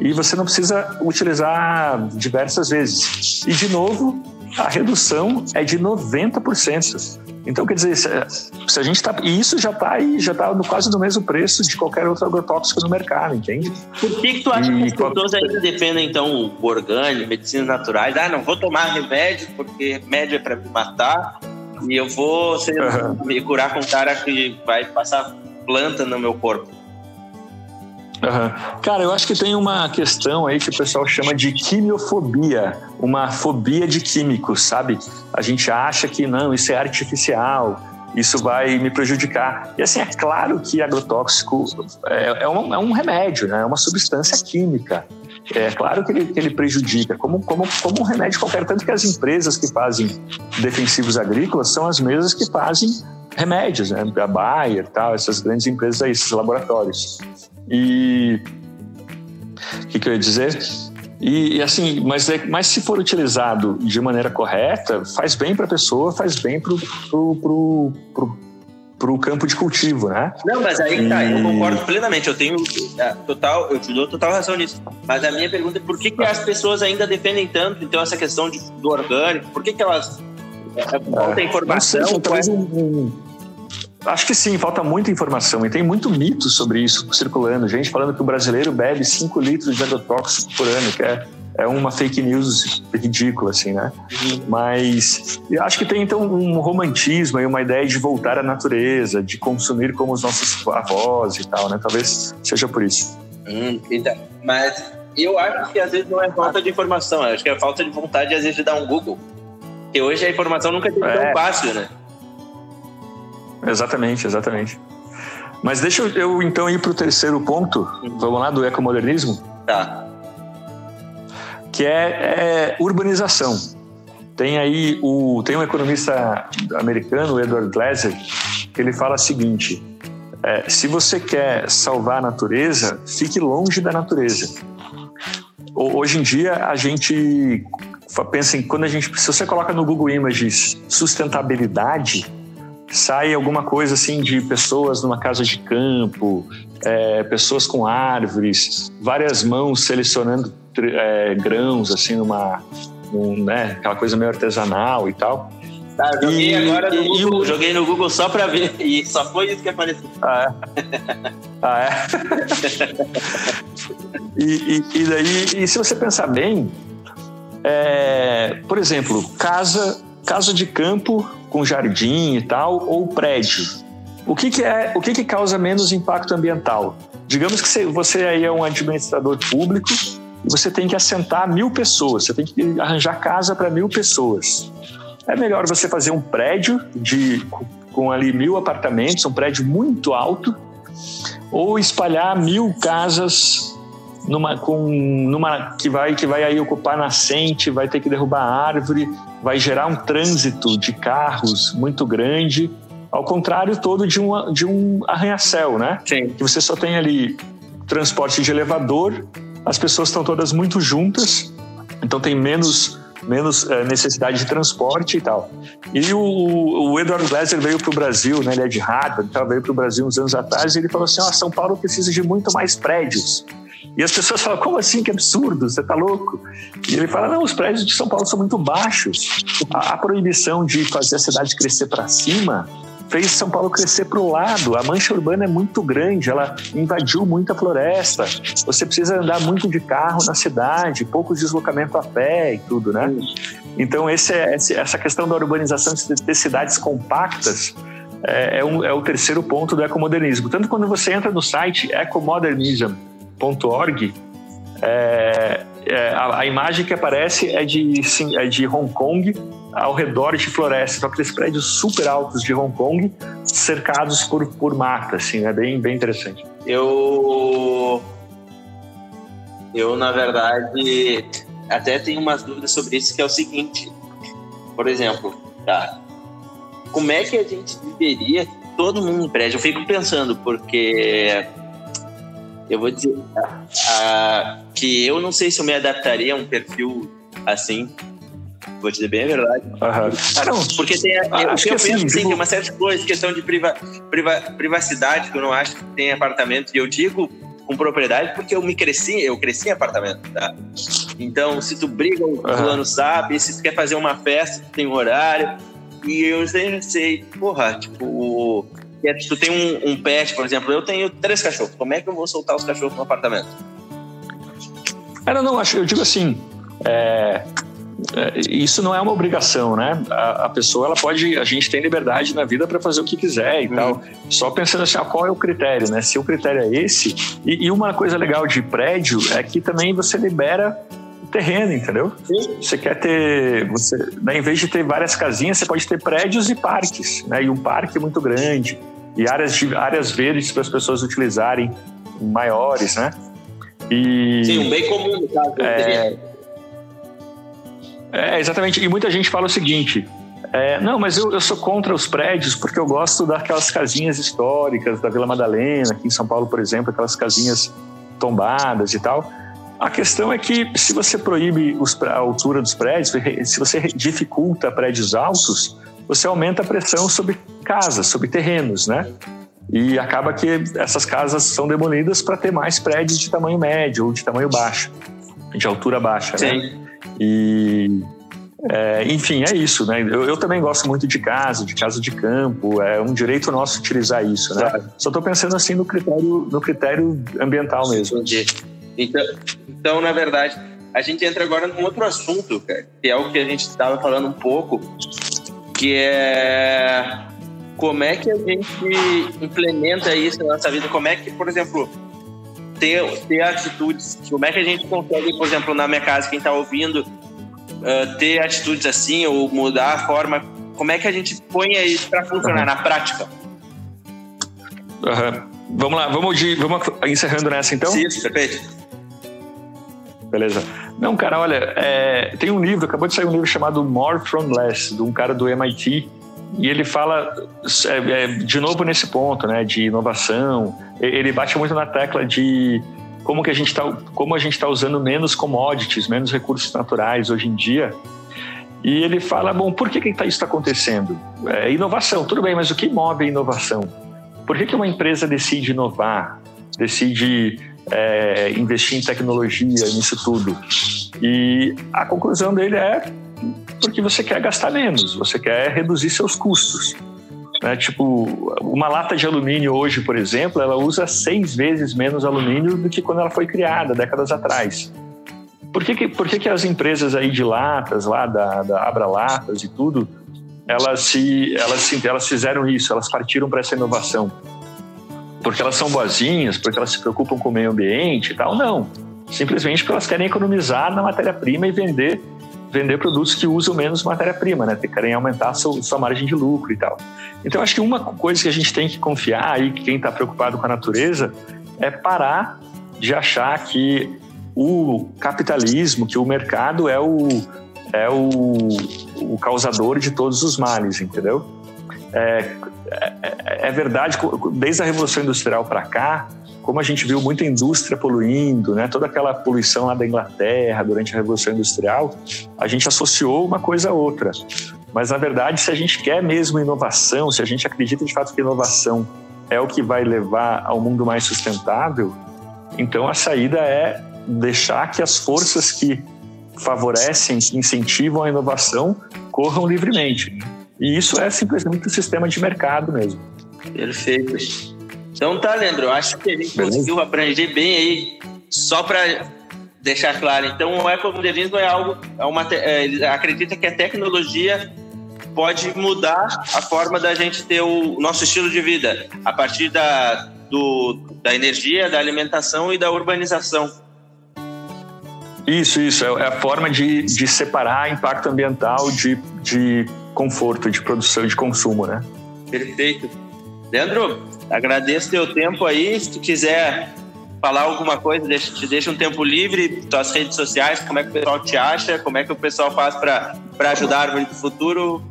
e você não precisa utilizar diversas vezes. E de novo, a redução é de 90%. Então, quer dizer, se a gente está. E isso já está aí, já está quase no mesmo preço de qualquer outro agrotóxico no mercado, entende?
Por que, que tu acha e, que as pessoas ainda defendem, então, o orgânico, medicinas naturais? Ah, não vou tomar remédio, porque remédio é para me matar, e eu vou ser, uhum. me curar com um cara que vai passar planta no meu corpo.
Uhum. Cara, eu acho que tem uma questão aí que o pessoal chama de quimiofobia, uma fobia de químicos, sabe? A gente acha que não, isso é artificial, isso vai me prejudicar. E assim, é claro que agrotóxico é, é, um, é um remédio, né? é uma substância química. É claro que ele, que ele prejudica, como, como, como um remédio qualquer. Tanto que as empresas que fazem defensivos agrícolas são as mesmas que fazem remédios, né? A Bayer, tal, essas grandes empresas aí, esses laboratórios. E o que, que, eu ia dizer? E, e, assim, mas, é, mas se for utilizado de maneira correta, faz bem para a pessoa, faz bem para o pro campo de cultivo, né?
Não, mas aí tá, eu concordo plenamente. Eu tenho é, total, eu te dou total razão nisso. Mas a minha pergunta é por que, que as pessoas ainda defendem tanto então essa questão de, do orgânico? Por que, que elas é, falta é, informação? Sei,
talvez um, Acho que sim, falta muita informação e tem muito mito sobre isso circulando. Gente falando que o brasileiro bebe 5 litros de agrotóxico por ano, que é, é uma fake news ridícula, assim, né? Mas eu acho que tem então um romantismo e uma ideia de voltar à natureza, de consumir como os nossos avós e tal, né? Talvez seja por isso.
Hum, então, mas eu acho que às vezes não é falta de informação, acho que é falta de vontade, às vezes, de dar um Google. Porque hoje a informação nunca é tão é. fácil, né?
Exatamente, exatamente. Mas deixa eu, então ir para o terceiro ponto, vamos lá, do ecomodernismo?
Tá.
Que é, é, urbanização. Tem aí o, tem um economista americano, Edward Glaser, que ele fala o seguinte: é, se você quer salvar a natureza, fique longe da natureza. Hoje em dia a gente pensa em quando a gente, se você coloca no Google Images sustentabilidade, sai alguma coisa assim de pessoas numa casa de campo, é, pessoas com árvores, várias mãos selecionando é, grãos assim numa, um, né, aquela coisa meio artesanal e tal.
Tá, joguei e, agora no e, Google, e, joguei no Google só para ver e só foi isso que apareceu.
Ah, é? ah, é? e, e, daí, e se você pensar bem, é, por exemplo, casa, casa de campo com jardim e tal, ou prédio. O que, que é, o que, que causa menos impacto ambiental? Digamos que você aí é um administrador público e você tem que assentar mil pessoas, você tem que arranjar casa para mil pessoas. É melhor você fazer um prédio de com ali mil apartamentos, um prédio muito alto, ou espalhar mil casas numa, com, numa que vai que vai aí ocupar nascente, vai ter que derrubar árvore, vai gerar um trânsito de carros muito grande, ao contrário todo de um, de um arranha-céu, né?
Sim.
Que você só tem ali transporte de elevador, as pessoas estão todas muito juntas, então tem menos menos é, necessidade de transporte e tal. E o, o Edward Glaser veio para o Brasil, né, ele é de Harvard, então veio para o Brasil uns anos atrás, e ele falou assim: oh, São Paulo precisa de muito mais prédios. E as pessoas falam, como assim? Que absurdo, você tá louco? E ele fala, não, os prédios de São Paulo são muito baixos. A, a proibição de fazer a cidade crescer para cima fez São Paulo crescer para o lado. A mancha urbana é muito grande, ela invadiu muita floresta. Você precisa andar muito de carro na cidade, pouco deslocamento a pé e tudo, né? Então, esse é, essa questão da urbanização de ter cidades compactas é, é, um, é o terceiro ponto do ecomodernismo. Tanto quando você entra no site ecomodernism.org, é, é, a, a, imagem que aparece é de, sim, é de Hong Kong ao redor de floresta, são aqueles prédios super altos de Hong Kong cercados por, por mata, assim, é bem, bem interessante.
Eu, eu na verdade até tenho umas dúvidas sobre isso que é o seguinte, por exemplo, tá? Como é que a gente viveria todo mundo em prédio? Eu fico pensando porque eu vou dizer que eu não sei se eu me adaptaria a um perfil assim. Vou dizer bem a verdade. Uhum. Ah, não, porque tem. Ah, eu, acho que eu assim, penso, assim, tem uma certa coisa, questão de priva, priva, privacidade, que eu não acho que tem apartamento. E eu digo com propriedade porque eu me cresci, eu cresci em apartamento, tá? Então, se tu briga, o fulano sabe, se tu quer fazer uma festa, tu tem um horário. E eu sempre sei, porra, tipo, é, tu tem um, um, pet, por exemplo, eu tenho três cachorros. Como é que eu vou soltar os cachorros no apartamento?
Cara, não, acho, eu digo assim, é, é, isso não é uma obrigação, né? A, a, pessoa, ela pode, a gente tem liberdade na vida para fazer o que quiser e hum. tal. Só pensando assim, ah, qual é o critério, né? Se o critério é esse. E, e uma coisa legal de prédio é que também você libera terreno, entendeu? Sim. Você quer ter, você, né, em vez de ter várias casinhas, você pode ter prédios e parques, né? E um parque muito grande e áreas, de, áreas verdes para as pessoas utilizarem maiores, né?
E, Sim, um bem comum no caso.
É, é, exatamente. E muita gente fala o seguinte: é, não, mas eu, eu, sou contra os prédios porque eu gosto daquelas casinhas históricas da Vila Madalena, aqui em São Paulo, por exemplo, aquelas casinhas tombadas e tal. A questão é que se você proíbe os, a altura dos prédios, se você dificulta prédios altos, você aumenta a pressão sobre casas, sobre terrenos, né? E acaba que essas casas são demolidas para ter mais prédios de tamanho médio ou de tamanho baixo, de altura baixa, né? Sim. né? E é, enfim, é isso, né? Eu, eu, também gosto muito de casa, de casa de campo. É um direito nosso utilizar isso, né? Claro. Só estou pensando assim no critério, no critério ambiental mesmo.
Entendi. Então, então, na verdade, a gente entra agora num outro assunto, cara, que é o que a gente estava falando um pouco, que é como é que a gente implementa isso na nossa vida, como é que, por exemplo, ter, ter atitudes, como é que a gente consegue, por exemplo, na minha casa, quem está ouvindo, uh, ter atitudes assim ou mudar a forma, como é que a gente põe isso para funcionar uhum. na prática?
Uhum. Vamos lá, vamos, de, vamos encerrando nessa então?
Isso, perfeito.
Beleza. Não, cara, olha, é, tem um livro, acabou de sair um livro chamado More from Less, de um cara do MIT, e ele fala é, é, de novo nesse ponto, né, de inovação. Ele bate muito na tecla de como que a gente está, como a gente está usando menos commodities, menos recursos naturais hoje em dia. E ele fala, bom, por que, que isso está acontecendo? É inovação, tudo bem, mas o que move a inovação? Por que, que uma empresa decide inovar, decide é, investir em tecnologia, nisso tudo. E a conclusão dele é porque você quer gastar menos, você quer reduzir seus custos. Né? Tipo, uma lata de alumínio hoje, por exemplo, ela usa seis vezes menos alumínio do que quando ela foi criada, décadas atrás. Por que, que, por que, que as empresas aí de latas, lá da, da Abra Latas e tudo, elas, se, elas, se, elas fizeram isso, elas partiram para essa inovação? Porque elas são boazinhas, porque elas se preocupam com o meio ambiente e tal, não. Simplesmente porque elas querem economizar na matéria-prima e vender vender produtos que usam menos matéria-prima, né? Querem aumentar sua, sua margem de lucro e tal. Então, acho que uma coisa que a gente tem que confiar aí, quem está preocupado com a natureza, é parar de achar que o capitalismo, que o mercado é o, é o, o causador de todos os males, entendeu? É, é, é, verdade, desde a Revolução Industrial para cá, como a gente viu muita indústria poluindo, né, toda aquela poluição lá da Inglaterra durante a Revolução Industrial, a gente associou uma coisa a outra. Mas, na verdade, se a gente quer mesmo inovação, se a gente acredita de fato que inovação é o que vai levar ao mundo mais sustentável, então a saída é deixar que as forças que favorecem, que incentivam a inovação, corram livremente. E isso é simplesmente o sistema de mercado mesmo.
Perfeito. Então tá, Leandro, eu acho que a gente Beleza? conseguiu abranger bem aí, só para deixar claro. Então o ecomodernismo é algo, é uma, é, acredita que a tecnologia pode mudar a forma da gente ter o nosso estilo de vida, a partir da, do, da energia, da alimentação e da urbanização.
Isso, isso. É, é a forma de, de separar impacto ambiental de, de conforto, de produção, de consumo, né?
Perfeito. Leandro, agradeço teu tempo aí. Se tu quiser falar alguma coisa, deixa, te deixa um tempo livre, tuas redes sociais, como é que o pessoal te acha, como é que o pessoal faz para ajudar a Árvore do Futuro.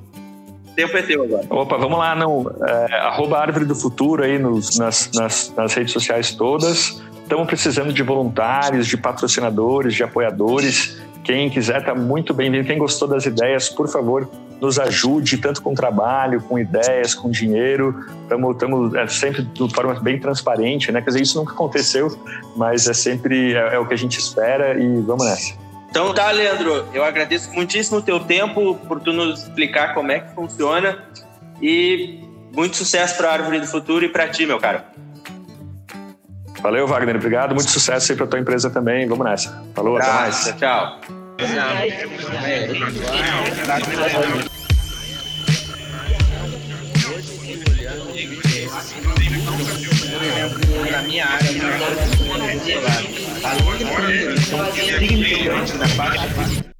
O tempo é teu agora.
Opa, vamos lá, não. É, arroba Árvore do Futuro aí nos, nas, nas, nas redes sociais todas. Estamos precisando de voluntários, de patrocinadores, de apoiadores. Quem quiser está muito bem-vindo. Quem gostou das ideias, por favor, nos ajude, tanto com trabalho, com ideias, com dinheiro. Estamos é, sempre de forma bem transparente, né? Quer dizer, isso nunca aconteceu, mas é sempre é, é o que a gente espera e vamos nessa.
Então tá, Leandro, eu agradeço muitíssimo o teu tempo por tu nos explicar como é que funciona e muito sucesso para a Árvore do Futuro e para ti, meu cara.
Valeu, Wagner. Obrigado. Muito sucesso aí para tua empresa também. Vamos nessa. Falou, até mais.
Tchau. tchau.
Na minha área, além de da parte